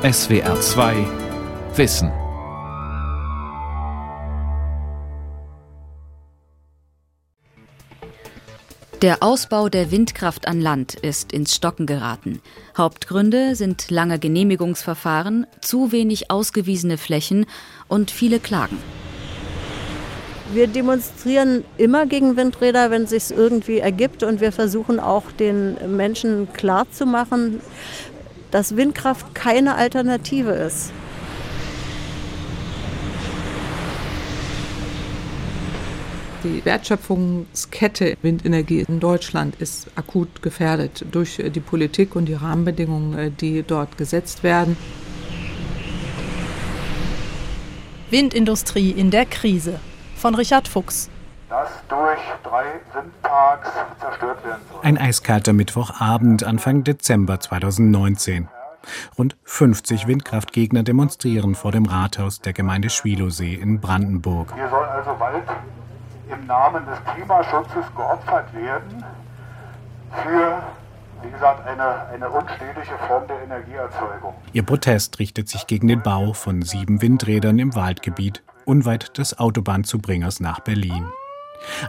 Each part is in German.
SWR 2 Wissen. Der Ausbau der Windkraft an Land ist ins Stocken geraten. Hauptgründe sind lange Genehmigungsverfahren, zu wenig ausgewiesene Flächen und viele Klagen. Wir demonstrieren immer gegen Windräder, wenn es sich irgendwie ergibt. Und wir versuchen auch den Menschen klarzumachen, dass Windkraft keine Alternative ist. Die Wertschöpfungskette Windenergie in Deutschland ist akut gefährdet durch die Politik und die Rahmenbedingungen, die dort gesetzt werden. Windindustrie in der Krise von Richard Fuchs. Das durch drei Windparks zerstört werden soll. Ein eiskalter Mittwochabend Anfang Dezember 2019. Rund 50 Windkraftgegner demonstrieren vor dem Rathaus der Gemeinde Schwilosee in Brandenburg. Hier soll also Wald im Namen des Klimaschutzes geopfert werden für, wie gesagt, eine, eine unstetige Form der Energieerzeugung. Ihr Protest richtet sich gegen den Bau von sieben Windrädern im Waldgebiet unweit des Autobahnzubringers nach Berlin.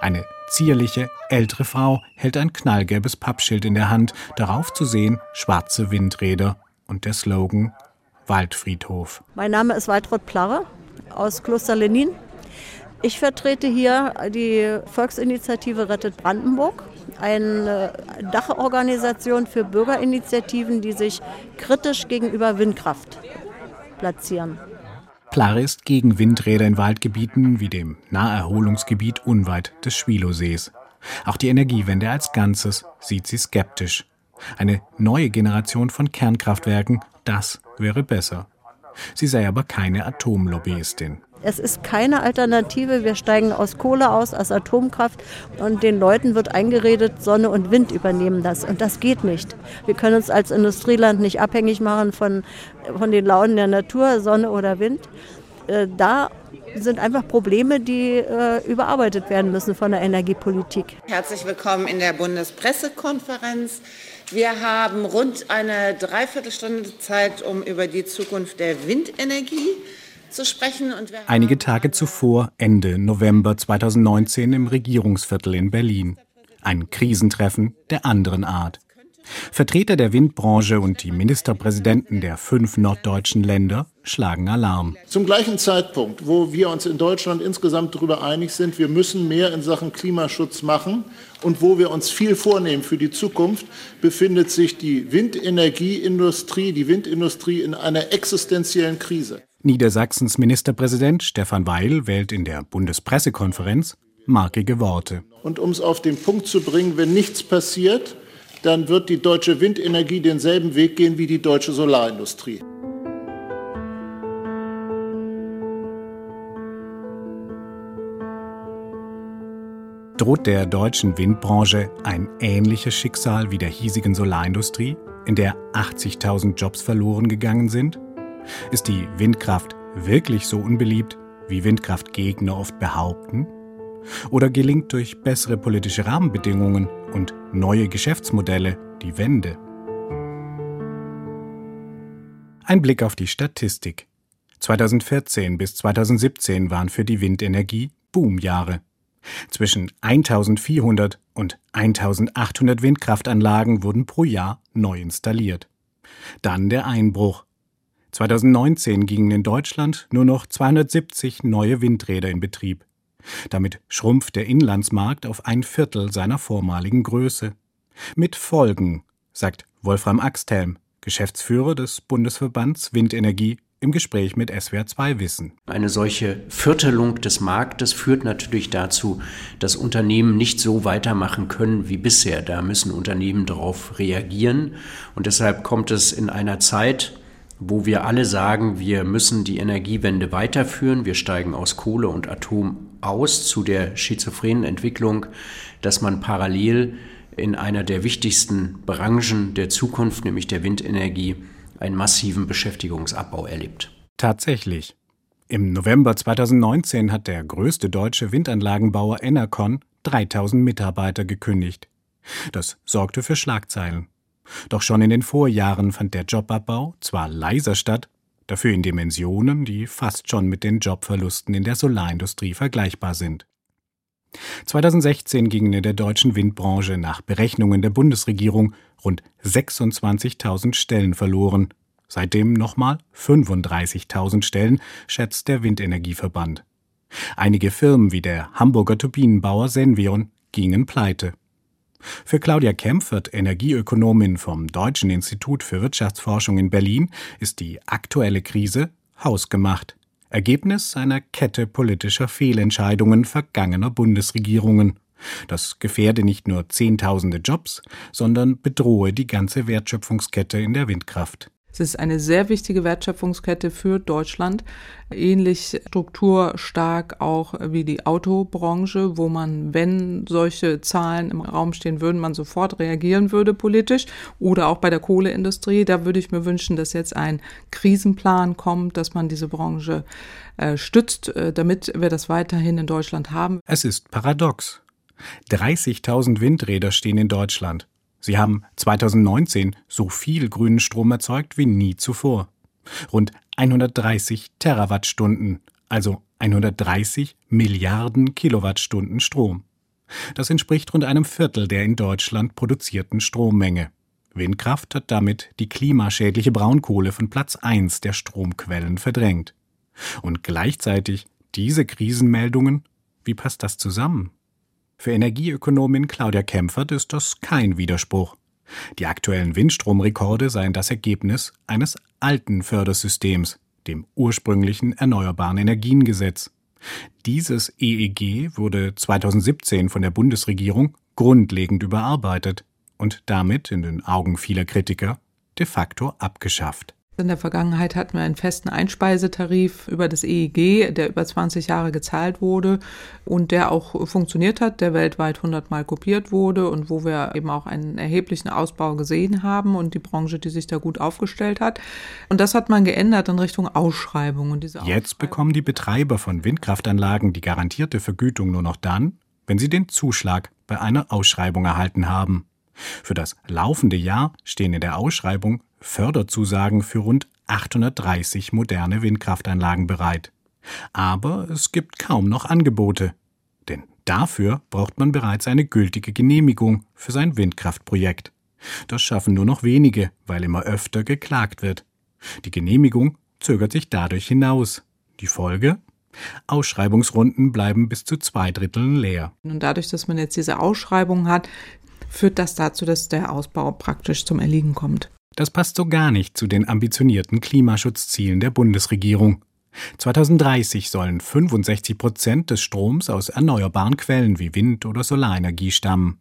Eine zierliche, ältere Frau hält ein knallgelbes Pappschild in der Hand, darauf zu sehen schwarze Windräder und der Slogan Waldfriedhof. Mein Name ist Waltraud Plarre aus Kloster Lenin. Ich vertrete hier die Volksinitiative Rettet Brandenburg, eine Dachorganisation für Bürgerinitiativen, die sich kritisch gegenüber Windkraft platzieren. Plare ist gegen Windräder in Waldgebieten wie dem Naherholungsgebiet unweit des Schwilosees. Auch die Energiewende als Ganzes sieht sie skeptisch. Eine neue Generation von Kernkraftwerken, das wäre besser. Sie sei aber keine Atomlobbyistin. Es ist keine Alternative. Wir steigen aus Kohle aus, aus Atomkraft und den Leuten wird eingeredet, Sonne und Wind übernehmen das. Und das geht nicht. Wir können uns als Industrieland nicht abhängig machen von, von den Launen der Natur, Sonne oder Wind. Äh, da sind einfach Probleme, die äh, überarbeitet werden müssen von der Energiepolitik. Herzlich willkommen in der Bundespressekonferenz. Wir haben rund eine Dreiviertelstunde Zeit, um über die Zukunft der Windenergie zu sprechen. Einige Tage zuvor, Ende November 2019 im Regierungsviertel in Berlin. Ein Krisentreffen der anderen Art. Vertreter der Windbranche und die Ministerpräsidenten der fünf norddeutschen Länder schlagen Alarm. Zum gleichen Zeitpunkt, wo wir uns in Deutschland insgesamt darüber einig sind, wir müssen mehr in Sachen Klimaschutz machen und wo wir uns viel vornehmen für die Zukunft, befindet sich die Windenergieindustrie, die Windindustrie in einer existenziellen Krise. Niedersachsens Ministerpräsident Stefan Weil wählt in der Bundespressekonferenz markige Worte. Und um es auf den Punkt zu bringen, wenn nichts passiert, dann wird die deutsche Windenergie denselben Weg gehen wie die deutsche Solarindustrie. Droht der deutschen Windbranche ein ähnliches Schicksal wie der hiesigen Solarindustrie, in der 80.000 Jobs verloren gegangen sind? Ist die Windkraft wirklich so unbeliebt, wie Windkraftgegner oft behaupten? Oder gelingt durch bessere politische Rahmenbedingungen und neue Geschäftsmodelle die Wende? Ein Blick auf die Statistik. 2014 bis 2017 waren für die Windenergie Boomjahre. Zwischen 1400 und 1800 Windkraftanlagen wurden pro Jahr neu installiert. Dann der Einbruch. 2019 gingen in Deutschland nur noch 270 neue Windräder in Betrieb. Damit schrumpft der Inlandsmarkt auf ein Viertel seiner vormaligen Größe. Mit Folgen, sagt Wolfram Axthelm, Geschäftsführer des Bundesverbands Windenergie im Gespräch mit SWR2 Wissen. Eine solche Viertelung des Marktes führt natürlich dazu, dass Unternehmen nicht so weitermachen können wie bisher. Da müssen Unternehmen darauf reagieren. Und deshalb kommt es in einer Zeit, wo wir alle sagen, wir müssen die Energiewende weiterführen, wir steigen aus Kohle und Atom aus zu der schizophrenen Entwicklung, dass man parallel in einer der wichtigsten Branchen der Zukunft, nämlich der Windenergie, einen massiven Beschäftigungsabbau erlebt. Tatsächlich. Im November 2019 hat der größte deutsche Windanlagenbauer Enercon 3000 Mitarbeiter gekündigt. Das sorgte für Schlagzeilen. Doch schon in den Vorjahren fand der Jobabbau zwar leiser statt, dafür in Dimensionen, die fast schon mit den Jobverlusten in der Solarindustrie vergleichbar sind. 2016 gingen in der deutschen Windbranche nach Berechnungen der Bundesregierung rund 26.000 Stellen verloren. Seitdem nochmal 35.000 Stellen, schätzt der Windenergieverband. Einige Firmen wie der Hamburger Turbinenbauer Senvion gingen pleite. Für Claudia Kempfert, Energieökonomin vom Deutschen Institut für Wirtschaftsforschung in Berlin, ist die aktuelle Krise hausgemacht. Ergebnis einer Kette politischer Fehlentscheidungen vergangener Bundesregierungen. Das gefährde nicht nur Zehntausende Jobs, sondern bedrohe die ganze Wertschöpfungskette in der Windkraft. Es ist eine sehr wichtige Wertschöpfungskette für Deutschland, ähnlich strukturstark auch wie die Autobranche, wo man, wenn solche Zahlen im Raum stehen würden, man sofort reagieren würde politisch oder auch bei der Kohleindustrie. Da würde ich mir wünschen, dass jetzt ein Krisenplan kommt, dass man diese Branche äh, stützt, äh, damit wir das weiterhin in Deutschland haben. Es ist paradox. 30.000 Windräder stehen in Deutschland. Sie haben 2019 so viel grünen Strom erzeugt wie nie zuvor. Rund 130 Terawattstunden, also 130 Milliarden Kilowattstunden Strom. Das entspricht rund einem Viertel der in Deutschland produzierten Strommenge. Windkraft hat damit die klimaschädliche Braunkohle von Platz 1 der Stromquellen verdrängt. Und gleichzeitig diese Krisenmeldungen, wie passt das zusammen? Für Energieökonomin Claudia Kempfert ist das kein Widerspruch. Die aktuellen Windstromrekorde seien das Ergebnis eines alten Fördersystems, dem ursprünglichen Erneuerbaren Energiengesetz. Dieses EEG wurde 2017 von der Bundesregierung grundlegend überarbeitet und damit in den Augen vieler Kritiker de facto abgeschafft. In der Vergangenheit hatten wir einen festen Einspeisetarif über das EEG, der über 20 Jahre gezahlt wurde und der auch funktioniert hat, der weltweit 100 Mal kopiert wurde und wo wir eben auch einen erheblichen Ausbau gesehen haben und die Branche, die sich da gut aufgestellt hat. Und das hat man geändert in Richtung Ausschreibung. Und diese Jetzt bekommen die Betreiber von Windkraftanlagen die garantierte Vergütung nur noch dann, wenn sie den Zuschlag bei einer Ausschreibung erhalten haben. Für das laufende Jahr stehen in der Ausschreibung Förderzusagen für rund 830 moderne Windkraftanlagen bereit. Aber es gibt kaum noch Angebote. Denn dafür braucht man bereits eine gültige Genehmigung für sein Windkraftprojekt. Das schaffen nur noch wenige, weil immer öfter geklagt wird. Die Genehmigung zögert sich dadurch hinaus. Die Folge? Ausschreibungsrunden bleiben bis zu zwei Dritteln leer. Und dadurch, dass man jetzt diese Ausschreibung hat, führt das dazu, dass der Ausbau praktisch zum Erliegen kommt. Das passt so gar nicht zu den ambitionierten Klimaschutzzielen der Bundesregierung. 2030 sollen 65 Prozent des Stroms aus erneuerbaren Quellen wie Wind- oder Solarenergie stammen.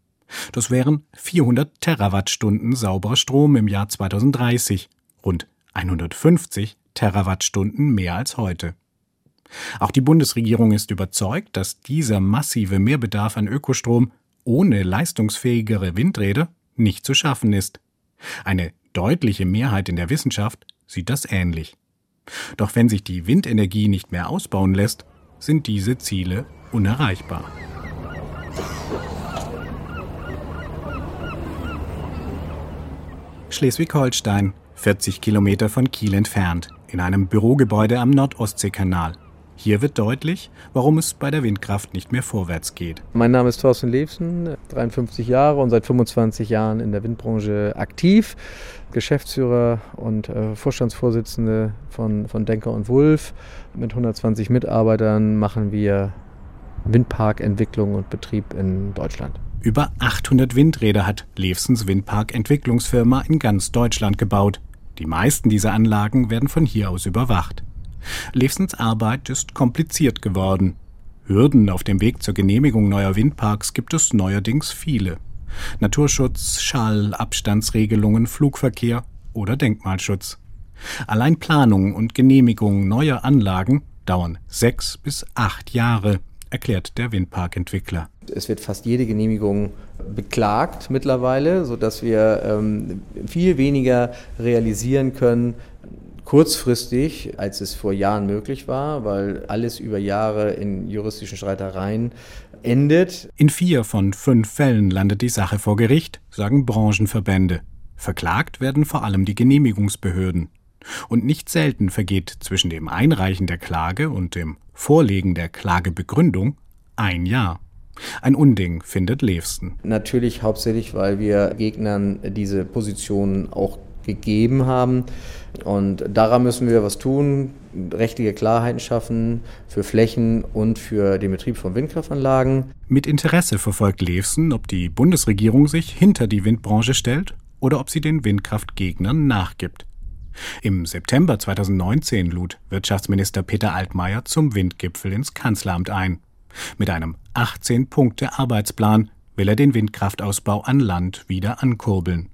Das wären 400 Terawattstunden sauberer Strom im Jahr 2030, rund 150 Terawattstunden mehr als heute. Auch die Bundesregierung ist überzeugt, dass dieser massive Mehrbedarf an Ökostrom ohne leistungsfähigere Windräder nicht zu schaffen ist. Eine deutliche Mehrheit in der Wissenschaft sieht das ähnlich. Doch wenn sich die Windenergie nicht mehr ausbauen lässt, sind diese Ziele unerreichbar. Schleswig-Holstein, 40 Kilometer von Kiel entfernt, in einem Bürogebäude am Nordostseekanal. Hier wird deutlich, warum es bei der Windkraft nicht mehr vorwärts geht. Mein Name ist Thorsten Levsen, 53 Jahre und seit 25 Jahren in der Windbranche aktiv. Geschäftsführer und äh, Vorstandsvorsitzende von, von Denker und Wulf. Mit 120 Mitarbeitern machen wir Windparkentwicklung und Betrieb in Deutschland. Über 800 Windräder hat Levsens Windpark-Entwicklungsfirma in ganz Deutschland gebaut. Die meisten dieser Anlagen werden von hier aus überwacht. Levsens Arbeit ist kompliziert geworden. Hürden auf dem Weg zur Genehmigung neuer Windparks gibt es neuerdings viele. Naturschutz, Schall, Abstandsregelungen, Flugverkehr oder Denkmalschutz. Allein Planung und Genehmigung neuer Anlagen dauern sechs bis acht Jahre, erklärt der Windparkentwickler. Es wird fast jede Genehmigung beklagt mittlerweile, sodass wir ähm, viel weniger realisieren können, kurzfristig, als es vor Jahren möglich war, weil alles über Jahre in juristischen Streitereien endet. In vier von fünf Fällen landet die Sache vor Gericht, sagen Branchenverbände. Verklagt werden vor allem die Genehmigungsbehörden. Und nicht selten vergeht zwischen dem Einreichen der Klage und dem Vorlegen der Klagebegründung ein Jahr. Ein Unding findet Levsten. Natürlich hauptsächlich, weil wir Gegnern diese Positionen auch gegeben haben. Und daran müssen wir was tun, rechtliche Klarheiten schaffen für Flächen und für den Betrieb von Windkraftanlagen. Mit Interesse verfolgt Levsen, ob die Bundesregierung sich hinter die Windbranche stellt oder ob sie den Windkraftgegnern nachgibt. Im September 2019 lud Wirtschaftsminister Peter Altmaier zum Windgipfel ins Kanzleramt ein. Mit einem 18-Punkte-Arbeitsplan will er den Windkraftausbau an Land wieder ankurbeln.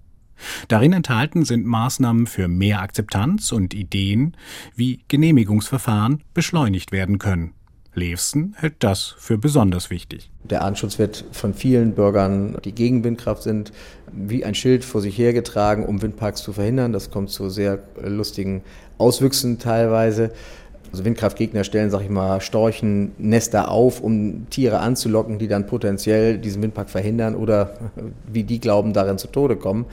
Darin enthalten sind Maßnahmen für mehr Akzeptanz und Ideen, wie Genehmigungsverfahren beschleunigt werden können. Levsen hält das für besonders wichtig. Der Artenschutz wird von vielen Bürgern, die gegen Windkraft sind, wie ein Schild vor sich hergetragen, um Windparks zu verhindern. Das kommt zu sehr lustigen Auswüchsen teilweise. Also Windkraftgegner stellen, sag ich mal, Storchennester auf, um Tiere anzulocken, die dann potenziell diesen Windpark verhindern oder, wie die glauben, darin zu Tode kommen.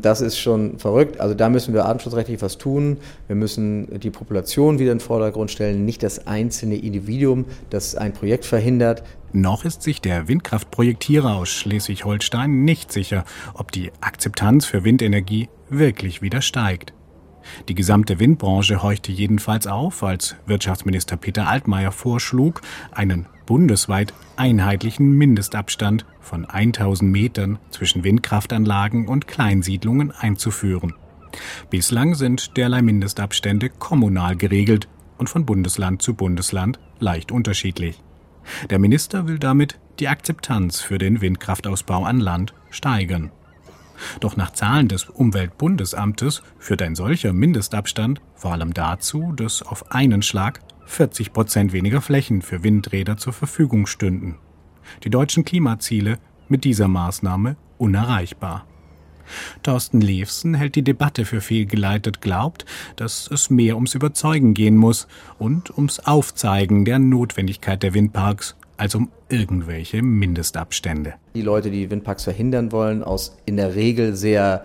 Das ist schon verrückt. Also da müssen wir artenschutzrechtlich was tun. Wir müssen die Population wieder in den Vordergrund stellen, nicht das einzelne Individuum, das ein Projekt verhindert. Noch ist sich der Windkraftprojektierer aus Schleswig-Holstein nicht sicher, ob die Akzeptanz für Windenergie wirklich wieder steigt. Die gesamte Windbranche horchte jedenfalls auf, als Wirtschaftsminister Peter Altmaier vorschlug, einen bundesweit einheitlichen Mindestabstand von 1000 Metern zwischen Windkraftanlagen und Kleinsiedlungen einzuführen. Bislang sind derlei Mindestabstände kommunal geregelt und von Bundesland zu Bundesland leicht unterschiedlich. Der Minister will damit die Akzeptanz für den Windkraftausbau an Land steigern. Doch nach Zahlen des Umweltbundesamtes führt ein solcher Mindestabstand vor allem dazu, dass auf einen Schlag 40 Prozent weniger Flächen für Windräder zur Verfügung stünden. Die deutschen Klimaziele mit dieser Maßnahme unerreichbar. Thorsten Levsen hält die Debatte für fehlgeleitet, glaubt, dass es mehr ums Überzeugen gehen muss und ums Aufzeigen der Notwendigkeit der Windparks als um irgendwelche Mindestabstände. Die Leute, die Windparks verhindern wollen, aus in der Regel sehr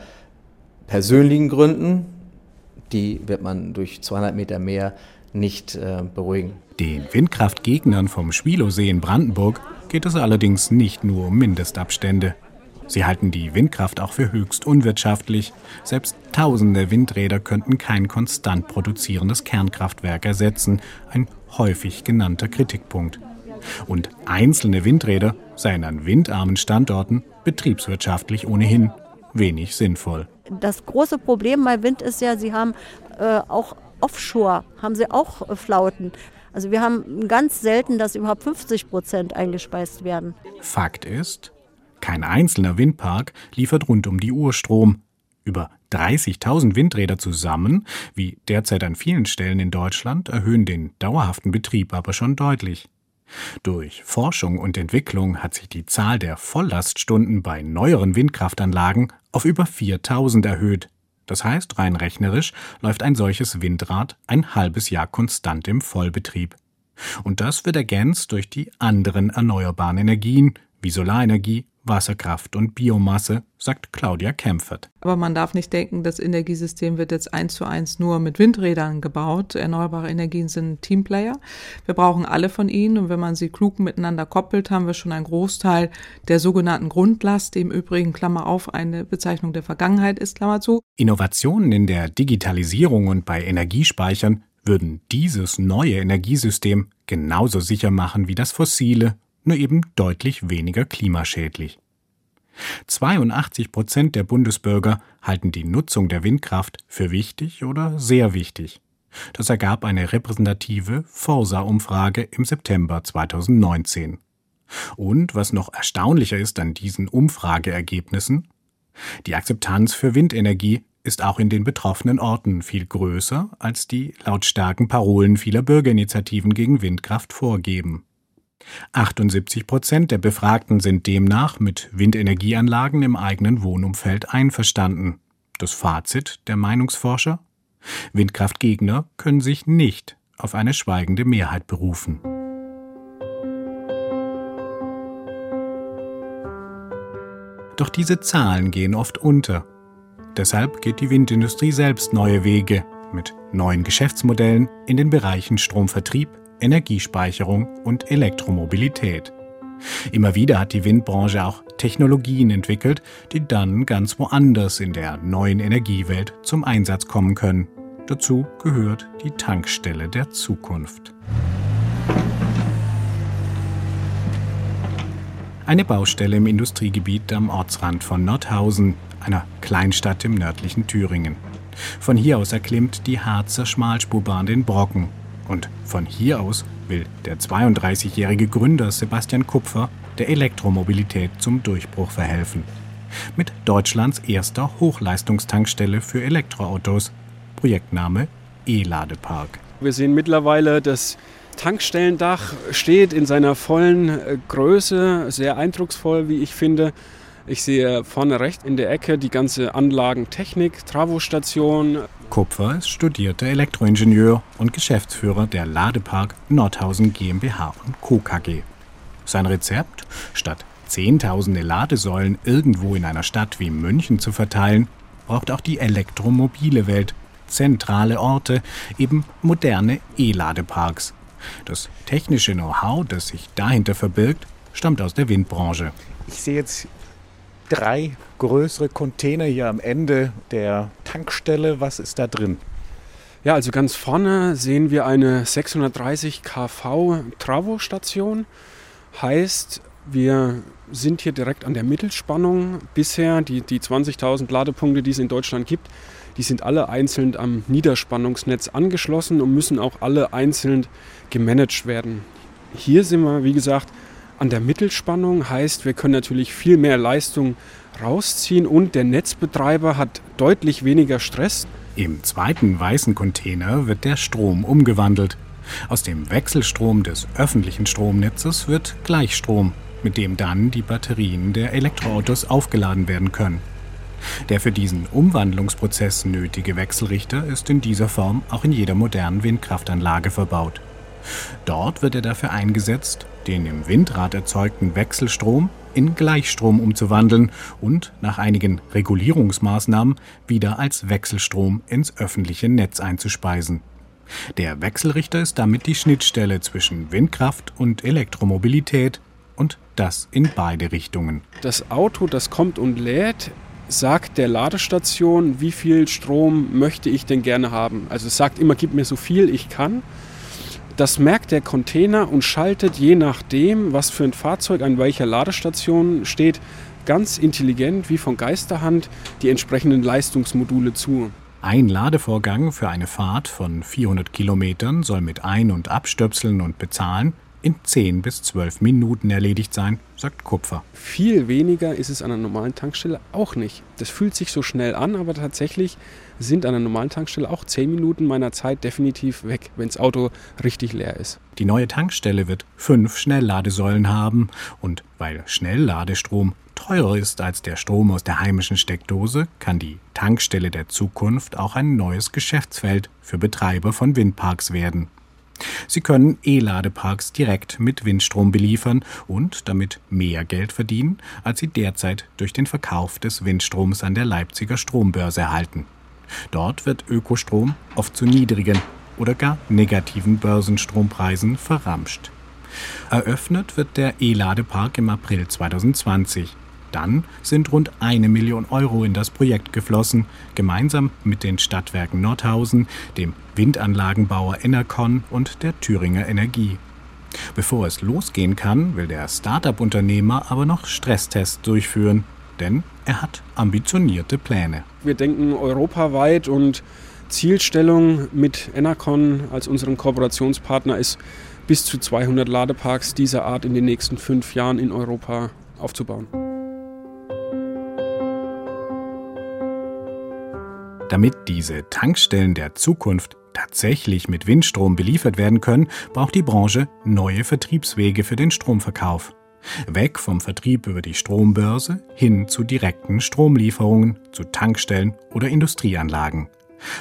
persönlichen Gründen, die wird man durch 200 Meter mehr nicht äh, beruhigen. Den Windkraftgegnern vom Schwilosee in Brandenburg geht es allerdings nicht nur um Mindestabstände. Sie halten die Windkraft auch für höchst unwirtschaftlich. Selbst tausende Windräder könnten kein konstant produzierendes Kernkraftwerk ersetzen, ein häufig genannter Kritikpunkt und einzelne Windräder seien an windarmen Standorten betriebswirtschaftlich ohnehin wenig sinnvoll. Das große Problem bei Wind ist ja, sie haben äh, auch offshore, haben sie auch äh, Flauten. Also wir haben ganz selten, dass überhaupt 50 Prozent eingespeist werden. Fakt ist, kein einzelner Windpark liefert rund um die Uhr Strom. Über 30.000 Windräder zusammen, wie derzeit an vielen Stellen in Deutschland, erhöhen den dauerhaften Betrieb aber schon deutlich. Durch Forschung und Entwicklung hat sich die Zahl der Volllaststunden bei neueren Windkraftanlagen auf über 4000 erhöht. Das heißt, rein rechnerisch läuft ein solches Windrad ein halbes Jahr konstant im Vollbetrieb. Und das wird ergänzt durch die anderen erneuerbaren Energien wie Solarenergie, Wasserkraft und Biomasse, sagt Claudia Kempfert. Aber man darf nicht denken, das Energiesystem wird jetzt eins zu eins nur mit Windrädern gebaut. Erneuerbare Energien sind Teamplayer. Wir brauchen alle von ihnen und wenn man sie klug miteinander koppelt, haben wir schon einen Großteil der sogenannten Grundlast, die im Übrigen, Klammer auf, eine Bezeichnung der Vergangenheit ist, Klammer zu. Innovationen in der Digitalisierung und bei Energiespeichern würden dieses neue Energiesystem genauso sicher machen wie das fossile nur eben deutlich weniger klimaschädlich. 82 Prozent der Bundesbürger halten die Nutzung der Windkraft für wichtig oder sehr wichtig. Das ergab eine repräsentative Forsa-Umfrage im September 2019. Und was noch erstaunlicher ist an diesen Umfrageergebnissen, die Akzeptanz für Windenergie ist auch in den betroffenen Orten viel größer, als die lautstarken Parolen vieler Bürgerinitiativen gegen Windkraft vorgeben. 78 Prozent der Befragten sind demnach mit Windenergieanlagen im eigenen Wohnumfeld einverstanden. Das Fazit der Meinungsforscher? Windkraftgegner können sich nicht auf eine schweigende Mehrheit berufen. Doch diese Zahlen gehen oft unter. Deshalb geht die Windindustrie selbst neue Wege mit neuen Geschäftsmodellen in den Bereichen Stromvertrieb, Energiespeicherung und Elektromobilität. Immer wieder hat die Windbranche auch Technologien entwickelt, die dann ganz woanders in der neuen Energiewelt zum Einsatz kommen können. Dazu gehört die Tankstelle der Zukunft. Eine Baustelle im Industriegebiet am Ortsrand von Nordhausen, einer Kleinstadt im nördlichen Thüringen. Von hier aus erklimmt die Harzer Schmalspurbahn den Brocken. Und von hier aus will der 32-jährige Gründer Sebastian Kupfer der Elektromobilität zum Durchbruch verhelfen. Mit Deutschlands erster Hochleistungstankstelle für Elektroautos. Projektname E-Ladepark. Wir sehen mittlerweile, das Tankstellendach steht in seiner vollen äh, Größe, sehr eindrucksvoll, wie ich finde. Ich sehe vorne rechts in der Ecke die ganze Anlagentechnik, Travostation. Kupfer ist studierter Elektroingenieur und Geschäftsführer der Ladepark Nordhausen GmbH und Co. KG. Sein Rezept? Statt zehntausende Ladesäulen irgendwo in einer Stadt wie München zu verteilen, braucht auch die elektromobile Welt zentrale Orte, eben moderne E-Ladeparks. Das technische Know-how, das sich dahinter verbirgt, stammt aus der Windbranche. Ich sehe jetzt drei größere Container hier am Ende der Tankstelle. Was ist da drin? Ja, also ganz vorne sehen wir eine 630 kV Travo-Station. Heißt, wir sind hier direkt an der Mittelspannung. Bisher die, die 20.000 Ladepunkte, die es in Deutschland gibt, die sind alle einzeln am Niederspannungsnetz angeschlossen und müssen auch alle einzeln gemanagt werden. Hier sind wir, wie gesagt, an der Mittelspannung heißt, wir können natürlich viel mehr Leistung rausziehen und der Netzbetreiber hat deutlich weniger Stress. Im zweiten weißen Container wird der Strom umgewandelt. Aus dem Wechselstrom des öffentlichen Stromnetzes wird Gleichstrom, mit dem dann die Batterien der Elektroautos aufgeladen werden können. Der für diesen Umwandlungsprozess nötige Wechselrichter ist in dieser Form auch in jeder modernen Windkraftanlage verbaut. Dort wird er dafür eingesetzt, den im Windrad erzeugten Wechselstrom in Gleichstrom umzuwandeln und nach einigen Regulierungsmaßnahmen wieder als Wechselstrom ins öffentliche Netz einzuspeisen. Der Wechselrichter ist damit die Schnittstelle zwischen Windkraft und Elektromobilität und das in beide Richtungen. Das Auto, das kommt und lädt, sagt der Ladestation, wie viel Strom möchte ich denn gerne haben. Also es sagt immer, gib mir so viel ich kann. Das merkt der Container und schaltet je nachdem, was für ein Fahrzeug an welcher Ladestation steht, ganz intelligent wie von Geisterhand die entsprechenden Leistungsmodule zu. Ein Ladevorgang für eine Fahrt von 400 Kilometern soll mit Ein- und Abstöpseln und Bezahlen in 10 bis 12 Minuten erledigt sein, sagt Kupfer. Viel weniger ist es an einer normalen Tankstelle auch nicht. Das fühlt sich so schnell an, aber tatsächlich sind an einer normalen Tankstelle auch 10 Minuten meiner Zeit definitiv weg, wenn das Auto richtig leer ist. Die neue Tankstelle wird fünf Schnellladesäulen haben und weil Schnellladestrom teurer ist als der Strom aus der heimischen Steckdose, kann die Tankstelle der Zukunft auch ein neues Geschäftsfeld für Betreiber von Windparks werden. Sie können E-Ladeparks direkt mit Windstrom beliefern und damit mehr Geld verdienen, als sie derzeit durch den Verkauf des Windstroms an der Leipziger Strombörse erhalten. Dort wird Ökostrom oft zu niedrigen oder gar negativen Börsenstrompreisen verramscht. Eröffnet wird der E-Ladepark im April 2020. Dann sind rund eine Million Euro in das Projekt geflossen, gemeinsam mit den Stadtwerken Nordhausen, dem Windanlagenbauer Enercon und der Thüringer Energie. Bevor es losgehen kann, will der Start-up-Unternehmer aber noch Stresstests durchführen, denn er hat ambitionierte Pläne. Wir denken europaweit und Zielstellung mit Enercon als unserem Kooperationspartner ist, bis zu 200 Ladeparks dieser Art in den nächsten fünf Jahren in Europa aufzubauen. Damit diese Tankstellen der Zukunft tatsächlich mit Windstrom beliefert werden können, braucht die Branche neue Vertriebswege für den Stromverkauf. Weg vom Vertrieb über die Strombörse hin zu direkten Stromlieferungen zu Tankstellen oder Industrieanlagen.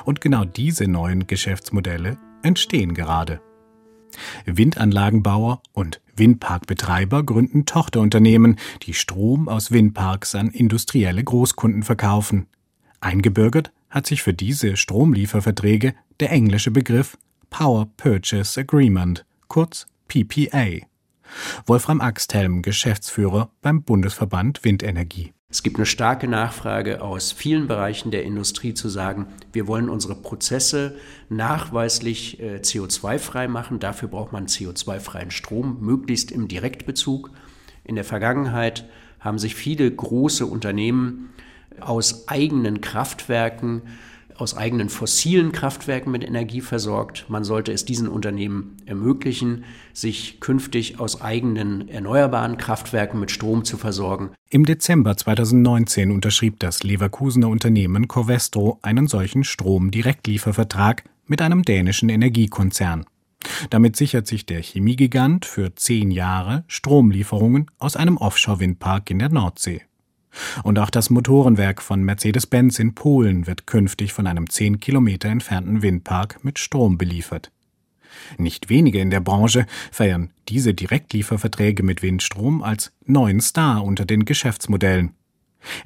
Und genau diese neuen Geschäftsmodelle entstehen gerade. Windanlagenbauer und Windparkbetreiber gründen Tochterunternehmen, die Strom aus Windparks an industrielle Großkunden verkaufen. Eingebürgert hat sich für diese Stromlieferverträge der englische Begriff Power Purchase Agreement, kurz PPA. Wolfram Axthelm, Geschäftsführer beim Bundesverband Windenergie. Es gibt eine starke Nachfrage aus vielen Bereichen der Industrie zu sagen, wir wollen unsere Prozesse nachweislich äh, CO2-frei machen. Dafür braucht man CO2-freien Strom, möglichst im Direktbezug. In der Vergangenheit haben sich viele große Unternehmen aus eigenen Kraftwerken aus eigenen fossilen Kraftwerken mit Energie versorgt. Man sollte es diesen Unternehmen ermöglichen, sich künftig aus eigenen erneuerbaren Kraftwerken mit Strom zu versorgen. Im Dezember 2019 unterschrieb das Leverkusener Unternehmen Covestro einen solchen Stromdirektliefervertrag mit einem dänischen Energiekonzern. Damit sichert sich der Chemiegigant für zehn Jahre Stromlieferungen aus einem Offshore-Windpark in der Nordsee. Und auch das Motorenwerk von Mercedes-Benz in Polen wird künftig von einem zehn Kilometer entfernten Windpark mit Strom beliefert. Nicht wenige in der Branche feiern diese Direktlieferverträge mit Windstrom als neuen Star unter den Geschäftsmodellen.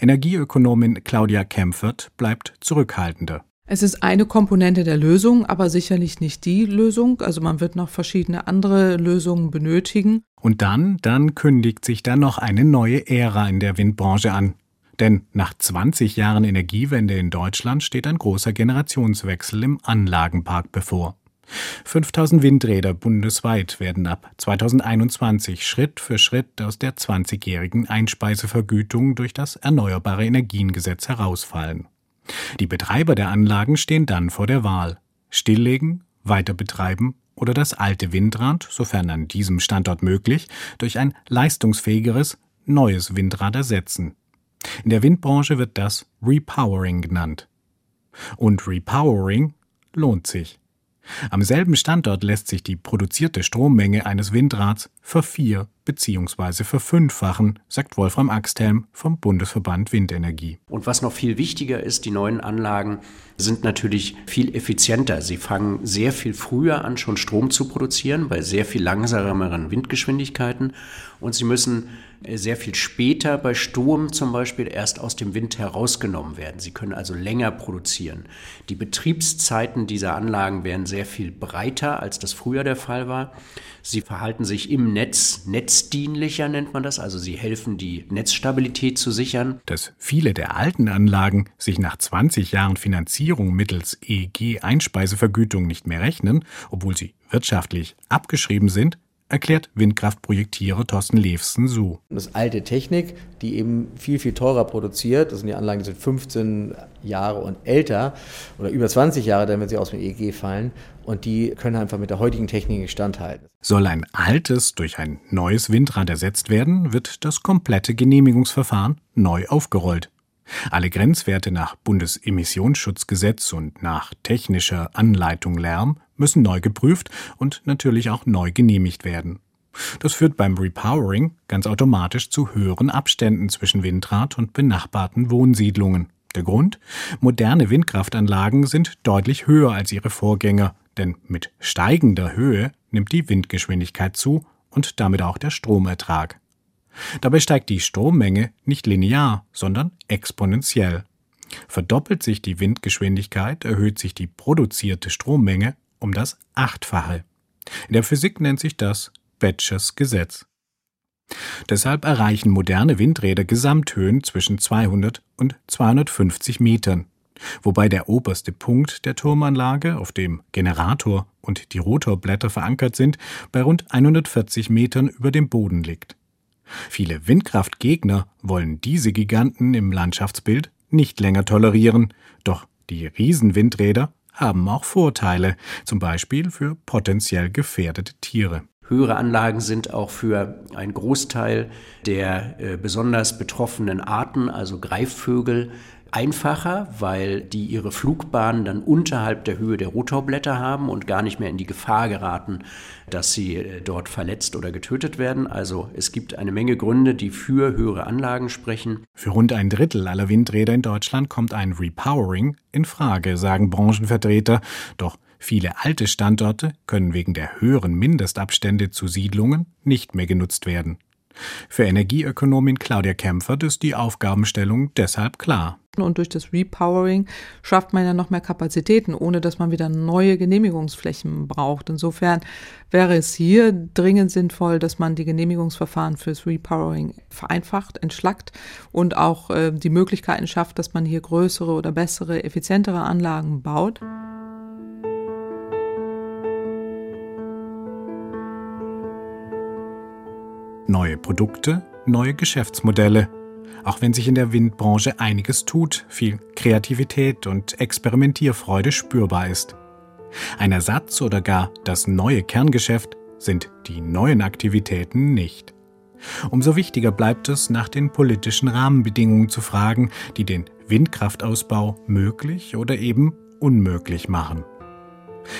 Energieökonomin Claudia Kempfert bleibt zurückhaltender. Es ist eine Komponente der Lösung, aber sicherlich nicht die Lösung. Also man wird noch verschiedene andere Lösungen benötigen. Und dann, dann kündigt sich da noch eine neue Ära in der Windbranche an. Denn nach 20 Jahren Energiewende in Deutschland steht ein großer Generationswechsel im Anlagenpark bevor. 5000 Windräder bundesweit werden ab 2021 Schritt für Schritt aus der 20-jährigen Einspeisevergütung durch das Erneuerbare Energiengesetz herausfallen. Die Betreiber der Anlagen stehen dann vor der Wahl. Stilllegen, weiter betreiben oder das alte Windrad, sofern an diesem Standort möglich, durch ein leistungsfähigeres, neues Windrad ersetzen. In der Windbranche wird das Repowering genannt. Und Repowering lohnt sich. Am selben Standort lässt sich die produzierte Strommenge eines Windrads vervier- bzw. verfünffachen, sagt Wolfram Axthelm vom Bundesverband Windenergie. Und was noch viel wichtiger ist, die neuen Anlagen sind natürlich viel effizienter. Sie fangen sehr viel früher an, schon Strom zu produzieren, bei sehr viel langsameren Windgeschwindigkeiten. Und sie müssen sehr viel später bei Sturm zum Beispiel erst aus dem Wind herausgenommen werden. Sie können also länger produzieren. Die Betriebszeiten dieser Anlagen werden sehr viel breiter, als das früher der Fall war. Sie verhalten sich im Netz netzdienlicher, nennt man das. Also sie helfen, die Netzstabilität zu sichern. Dass viele der alten Anlagen sich nach 20 Jahren Finanzierung mittels EEG-Einspeisevergütung nicht mehr rechnen, obwohl sie wirtschaftlich abgeschrieben sind, erklärt Windkraftprojektierer Thorsten Levsen so. Das ist alte Technik, die eben viel, viel teurer produziert. Das sind die Anlagen, die sind 15 Jahre und älter oder über 20 Jahre, dann wenn sie aus dem EEG fallen. Und die können einfach mit der heutigen Technik nicht standhalten. Soll ein altes durch ein neues Windrad ersetzt werden, wird das komplette Genehmigungsverfahren neu aufgerollt. Alle Grenzwerte nach Bundesemissionsschutzgesetz und nach technischer Anleitung Lärm müssen neu geprüft und natürlich auch neu genehmigt werden. Das führt beim Repowering ganz automatisch zu höheren Abständen zwischen Windrad und benachbarten Wohnsiedlungen. Der Grund? Moderne Windkraftanlagen sind deutlich höher als ihre Vorgänger, denn mit steigender Höhe nimmt die Windgeschwindigkeit zu und damit auch der Stromertrag. Dabei steigt die Strommenge nicht linear, sondern exponentiell. Verdoppelt sich die Windgeschwindigkeit, erhöht sich die produzierte Strommenge um das Achtfache. In der Physik nennt sich das Batches Gesetz. Deshalb erreichen moderne Windräder Gesamthöhen zwischen 200 und 250 Metern, wobei der oberste Punkt der Turmanlage, auf dem Generator und die Rotorblätter verankert sind, bei rund 140 Metern über dem Boden liegt. Viele Windkraftgegner wollen diese Giganten im Landschaftsbild nicht länger tolerieren, doch die Riesenwindräder haben auch Vorteile, zum Beispiel für potenziell gefährdete Tiere. Höhere Anlagen sind auch für einen Großteil der äh, besonders betroffenen Arten, also Greifvögel, einfacher, weil die ihre Flugbahnen dann unterhalb der Höhe der Rotorblätter haben und gar nicht mehr in die Gefahr geraten, dass sie äh, dort verletzt oder getötet werden. Also es gibt eine Menge Gründe, die für höhere Anlagen sprechen. Für rund ein Drittel aller Windräder in Deutschland kommt ein Repowering in Frage, sagen Branchenvertreter. Doch viele alte Standorte können wegen der höheren Mindestabstände zu Siedlungen nicht mehr genutzt werden. Für Energieökonomin Claudia Kempfert ist die Aufgabenstellung deshalb klar. Und durch das Repowering schafft man ja noch mehr Kapazitäten, ohne dass man wieder neue Genehmigungsflächen braucht. Insofern wäre es hier dringend sinnvoll, dass man die Genehmigungsverfahren fürs Repowering vereinfacht, entschlackt und auch äh, die Möglichkeiten schafft, dass man hier größere oder bessere, effizientere Anlagen baut. Neue Produkte, neue Geschäftsmodelle. Auch wenn sich in der Windbranche einiges tut, viel Kreativität und Experimentierfreude spürbar ist. Ein Ersatz oder gar das neue Kerngeschäft sind die neuen Aktivitäten nicht. Umso wichtiger bleibt es, nach den politischen Rahmenbedingungen zu fragen, die den Windkraftausbau möglich oder eben unmöglich machen.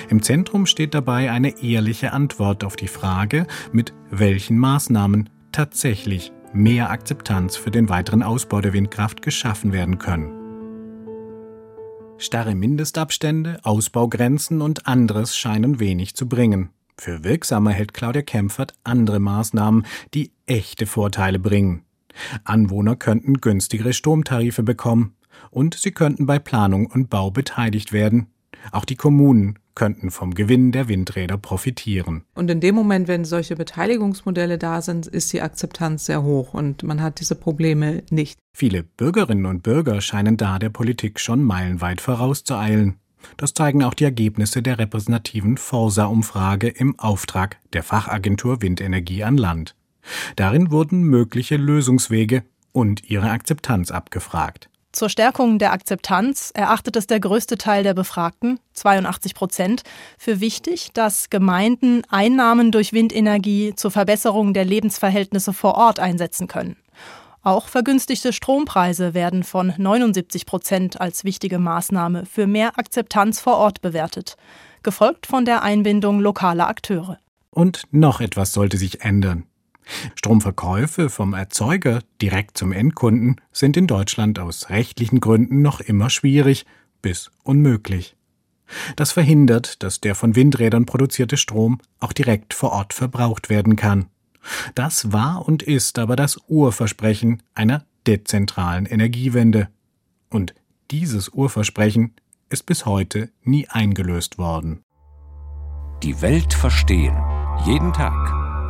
Im Zentrum steht dabei eine ehrliche Antwort auf die Frage, mit welchen Maßnahmen tatsächlich mehr Akzeptanz für den weiteren Ausbau der Windkraft geschaffen werden können. Starre Mindestabstände, Ausbaugrenzen und anderes scheinen wenig zu bringen. Für wirksamer hält Claudia Kempfert andere Maßnahmen, die echte Vorteile bringen. Anwohner könnten günstigere Stromtarife bekommen und sie könnten bei Planung und Bau beteiligt werden. Auch die Kommunen könnten vom Gewinn der Windräder profitieren. Und in dem Moment, wenn solche Beteiligungsmodelle da sind, ist die Akzeptanz sehr hoch und man hat diese Probleme nicht. Viele Bürgerinnen und Bürger scheinen da der Politik schon meilenweit vorauszueilen. Das zeigen auch die Ergebnisse der repräsentativen Forsa-Umfrage im Auftrag der Fachagentur Windenergie an Land. Darin wurden mögliche Lösungswege und ihre Akzeptanz abgefragt. Zur Stärkung der Akzeptanz erachtet es der größte Teil der Befragten, 82 Prozent, für wichtig, dass Gemeinden Einnahmen durch Windenergie zur Verbesserung der Lebensverhältnisse vor Ort einsetzen können. Auch vergünstigte Strompreise werden von 79 Prozent als wichtige Maßnahme für mehr Akzeptanz vor Ort bewertet, gefolgt von der Einbindung lokaler Akteure. Und noch etwas sollte sich ändern. Stromverkäufe vom Erzeuger direkt zum Endkunden sind in Deutschland aus rechtlichen Gründen noch immer schwierig bis unmöglich. Das verhindert, dass der von Windrädern produzierte Strom auch direkt vor Ort verbraucht werden kann. Das war und ist aber das Urversprechen einer dezentralen Energiewende. Und dieses Urversprechen ist bis heute nie eingelöst worden. Die Welt verstehen. Jeden Tag